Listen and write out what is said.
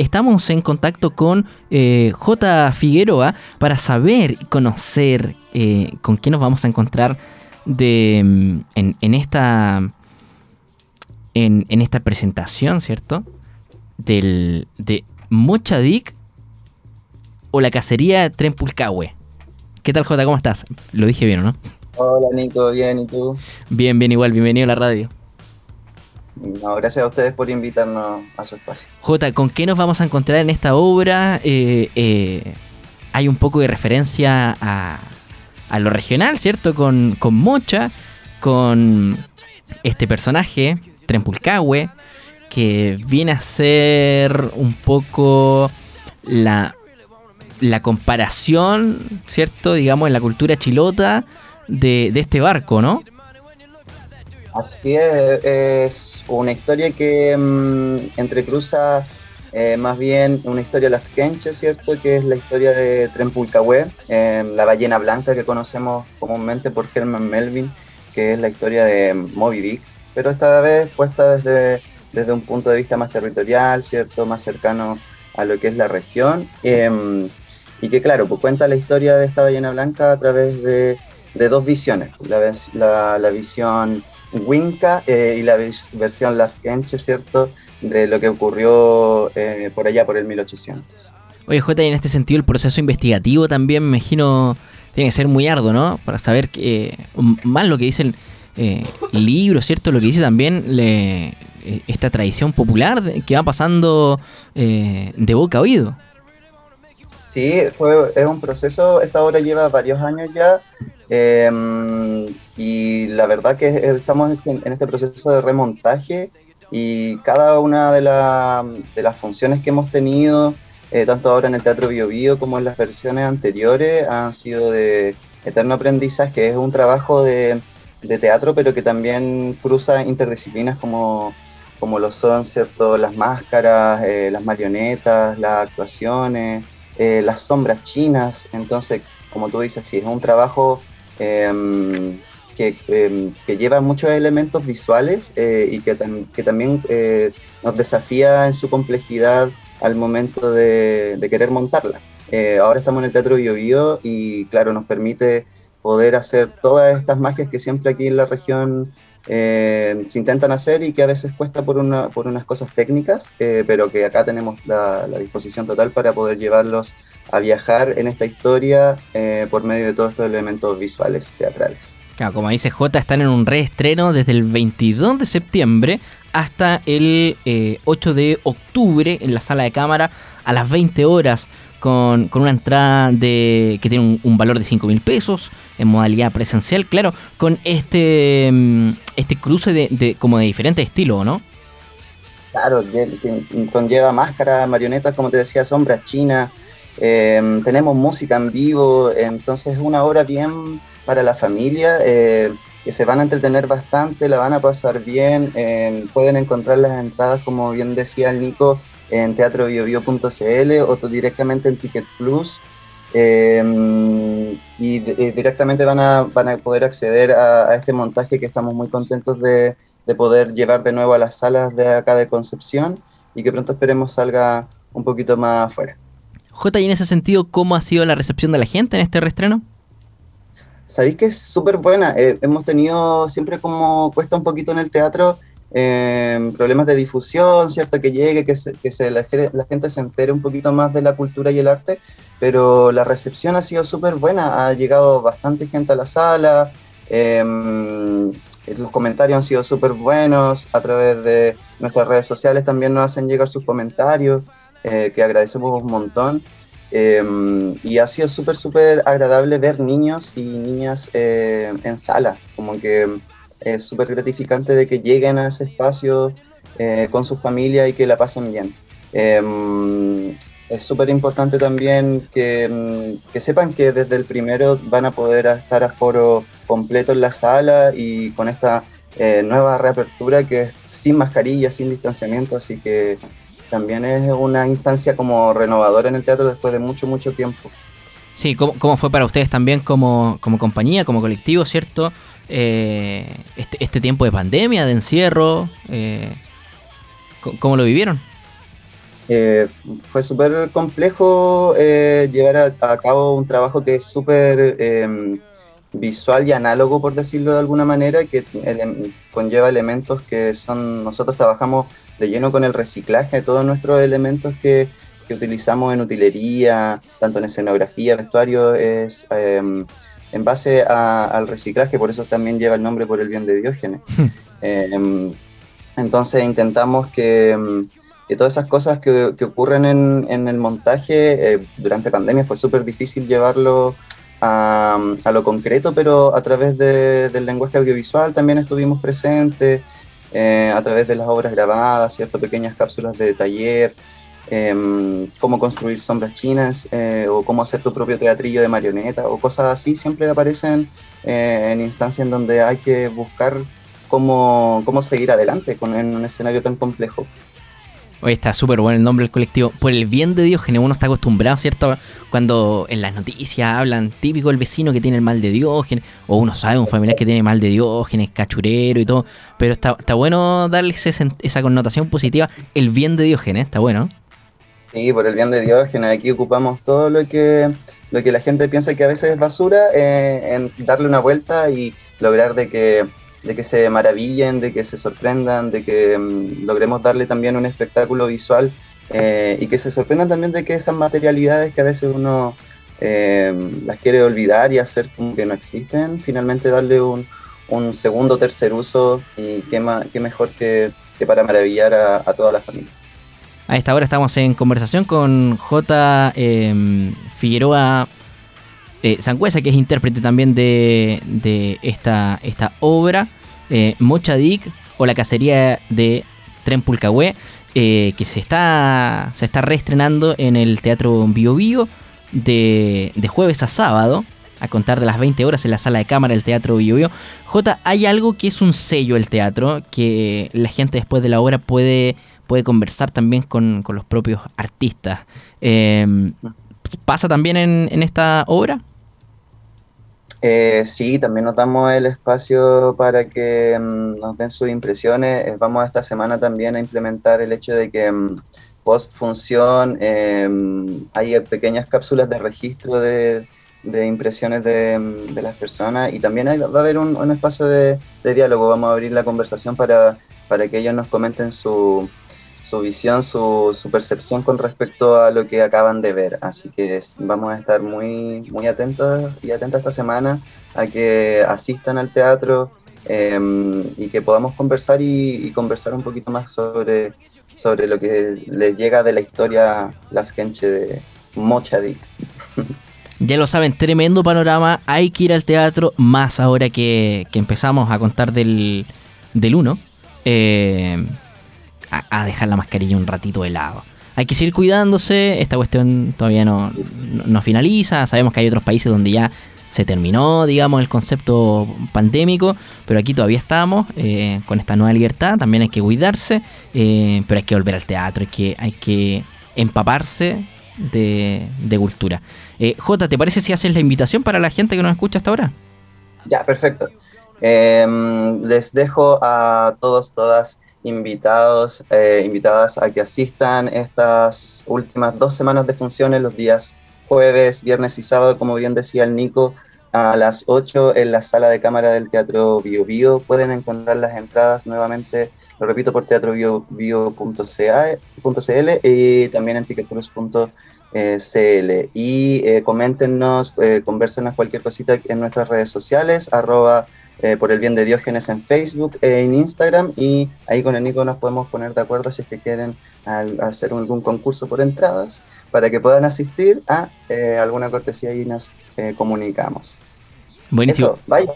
estamos en contacto con eh, J. Figueroa para saber y conocer eh, con qué nos vamos a encontrar de, mm, en, esta en, esta presentación, ¿cierto? Del, de Mochadik o la cacería Trempulcahue. ¿Qué tal, J? ¿Cómo estás? Lo dije bien, ¿no? Hola, Nico, bien, ¿y tú? Bien, bien, igual, bienvenido a la radio. No, gracias a ustedes por invitarnos a su espacio. J, ¿con qué nos vamos a encontrar en esta obra? Eh, eh, hay un poco de referencia a, lo regional, ¿cierto? Con, Mocha, con este personaje, Trempulcahue, que viene a ser un poco la, la comparación, ¿cierto? Digamos, en la cultura chilota de, de este barco, ¿no? Así es, es una historia que mm, entrecruza eh, más bien una historia lafkenche, ¿cierto? Que es la historia de Trempulcahue, eh, la ballena blanca que conocemos comúnmente por Herman Melvin, que es la historia de Moby Dick, pero esta vez puesta desde, desde un punto de vista más territorial, ¿cierto? Más cercano a lo que es la región. Em, y que claro, pues cuenta la historia de esta ballena blanca a través de, de dos visiones. La, la, la visión Winca eh, y la versión Lafkenche, ¿cierto? De lo que ocurrió eh, por allá por el 1800. Oye, J, y en este sentido el proceso investigativo también me imagino tiene que ser muy arduo, ¿no? Para saber que, más lo que dice el, eh, libro, ¿cierto? Lo que dice también esta tradición popular que va pasando de boca a oído. Sí, fue, es un proceso, esta obra lleva varios años ya, em, y la verdad que estamos en este proceso de remontaje y cada una de, de las funciones que hemos tenido, eh, tanto ahora en el Teatro Bio, Bio como en las versiones anteriores, han sido de eterno aprendizaje. Es un trabajo de, de teatro, pero que también cruza interdisciplinas como, como lo son ¿cierto? las máscaras, eh, las marionetas, las actuaciones. Eh, las sombras chinas. Entonces, como tú dices, sí, es un trabajo em, em, que, lleva muchos elementos visuales eh, y que, que también eh, nos desafía en su complejidad al momento de, querer montarla. ahora estamos en el Teatro Bio y claro, nos permite poder hacer todas estas magias que siempre aquí en la región eh, se intentan hacer y que a veces cuesta por, una, por unas cosas técnicas, eh, pero que acá tenemos la, disposición total para poder llevarlos a viajar en esta historia eh, por medio de todos estos elementos visuales teatrales. Claro, como dice J, están en un reestreno desde el 22 de septiembre hasta el 8 de octubre en la sala de cámara a las 20 horas con, una entrada de que tiene un, valor de 5 mil pesos en modalidad presencial, claro, con este, mm, este cruce de, como de diferentes estilos, ¿no? Claro, conlleva máscaras, marionetas, como te decía, sombras chinas, em, tenemos música en vivo, entonces es una obra bien para la familia, eh, que se van a entretener bastante, la van a pasar bien, em, pueden encontrar las entradas, como bien decía el Nico, en teatrobiobio.cl o directamente en Ticket Plus. Em, y directamente van a, van a poder acceder a, este montaje que estamos muy contentos de, de, poder llevar de nuevo a las salas de acá de Concepción y que pronto esperemos salga un poquito más afuera. J, y en ese sentido, ¿cómo ha sido la recepción de la gente en este reestreno? Sabéis que es súper buena. Eh, hemos tenido siempre como cuesta un poquito en el teatro Em, problemas de difusión, ¿cierto? Que llegue, que, que se, la, gente se entere un poquito más de la cultura y el arte, pero la recepción ha sido súper buena, ha llegado bastante gente a la sala, em, los comentarios han sido súper buenos, a través de nuestras redes sociales también nos hacen llegar sus comentarios, eh, que agradecemos un montón. Em, y ha sido súper, súper agradable ver niños y niñas eh, en sala, como que es súper gratificante de que lleguen a ese espacio eh, con su familia y que la pasen bien. Em, es súper importante también que, mm, que, sepan que desde el primero van a poder estar a foro completo en la sala y con esta eh, nueva reapertura que es sin mascarilla, sin distanciamiento, así que también es una instancia como renovadora en el teatro después de mucho, mucho tiempo. Sí, ¿cómo, cómo fue para ustedes también como, como compañía, como colectivo, cierto? Eh, este, este, tiempo de pandemia, de encierro? Eh, ¿Cómo lo vivieron? Eh, fue súper complejo eh, llevar a, cabo un trabajo que es súper em, visual y análogo, por decirlo de alguna manera, que conlleva elementos que son, nosotros trabajamos de lleno con el reciclaje de todos nuestros elementos que, que utilizamos en utilería, tanto en escenografía, vestuario, es em, en base al reciclaje, por eso también lleva el nombre por el bien de Diógenes. Em, entonces intentamos que que todas esas cosas que, ocurren en, el montaje eh, durante pandemia fue súper difícil llevarlo a, lo concreto, pero a través del lenguaje audiovisual también estuvimos presentes, eh, a través de las obras grabadas, ciertas pequeñas cápsulas de taller, em, cómo construir sombras chinas eh, o cómo hacer tu propio teatrillo de marioneta o cosas así, siempre aparecen en instancias en donde hay que buscar cómo, cómo seguir adelante con, en un escenario tan complejo. Oye, está súper bueno el nombre del colectivo. Por el bien de Diógenes, uno está acostumbrado, ¿cierto? Cuando en las noticias hablan típico el vecino que tiene el mal de Diógenes, o uno sabe un familiar que tiene mal de Diógenes, cachurero y todo. Pero está, está bueno darle esa connotación positiva, el bien de Diógenes, está bueno. Sí, por el bien de Diógenes, aquí ocupamos todo lo que, lo que la gente piensa que a veces es basura, eh, en darle una vuelta y lograr de que de que se maravillen, de que se sorprendan, de que mm, logremos darle también un espectáculo visual eh, y que se sorprendan también de que esas materialidades que a veces uno eh, las quiere olvidar y hacer como que no existen, finalmente darle un, un segundo tercer uso y qué, qué mejor que, que, para maravillar a, toda la familia. A esta hora estamos en conversación con J. Em, Figueroa eh, que es intérprete también de, de esta, obra, eh, Mochadik o la cacería de Trempulcahue, eh, que se está, se está reestrenando en el Teatro Bio Bio de, de, jueves a sábado, a contar de las 20 horas en la sala de cámara del Teatro Bio Bio. J, hay algo que es un sello el teatro, que la gente después de la obra puede, puede conversar también con, con los propios artistas. Eh, ¿Pasa también en, en esta obra? Eh, sí, también nos damos el espacio para que mm, nos den sus impresiones. Eh, vamos esta semana también a implementar el hecho de que mm, post función em, hay pequeñas cápsulas de registro de, impresiones mm, de, las personas y también va a haber un, espacio de, de, diálogo. Vamos a abrir la conversación para, para que ellos nos comenten su, su visión, su, su, percepción con respecto a lo que acaban de ver. Así que vamos a estar muy, muy atentos y atentas esta semana a que asistan al teatro em, y que podamos conversar y, conversar un poquito más sobre, sobre lo que les llega de la historia Lafkenche de Mochadik. Ya lo saben, tremendo panorama. Hay que ir al teatro más ahora que, que empezamos a contar del, del 1. Eh, a, dejar la mascarilla un ratito de lado. Hay que seguir cuidándose, esta cuestión todavía no, no, finaliza, sabemos que hay otros países donde ya se terminó, digamos, el concepto pandémico, pero aquí todavía estamos eh, con esta nueva libertad, también hay que cuidarse, eh, pero hay que volver al teatro, hay que, hay que empaparse de, de cultura. Eh, J, ¿te parece si haces la invitación para la gente que nos escucha hasta ahora? Ya, perfecto. Em, les dejo a todos, todas invitados, eh, invitadas a que asistan estas últimas dos semanas de funciones, los días jueves, viernes y sábado, como bien decía el Nico, a las 8 en la sala de cámara del Teatro Bio Bio. Pueden encontrar las entradas nuevamente, lo repito, por teatrobiobio.cl y también en ticketplus.cl. Y eh, coméntenos, eh, conversenos cualquier cosita en nuestras redes sociales, arroba eh, por el bien de Diógenes en Facebook e en Instagram y ahí con el Nico nos podemos poner de acuerdo si es que quieren hacer algún concurso por entradas para que puedan asistir a eh, alguna cortesía y nos eh, comunicamos. Buenísimo. Eso, bye.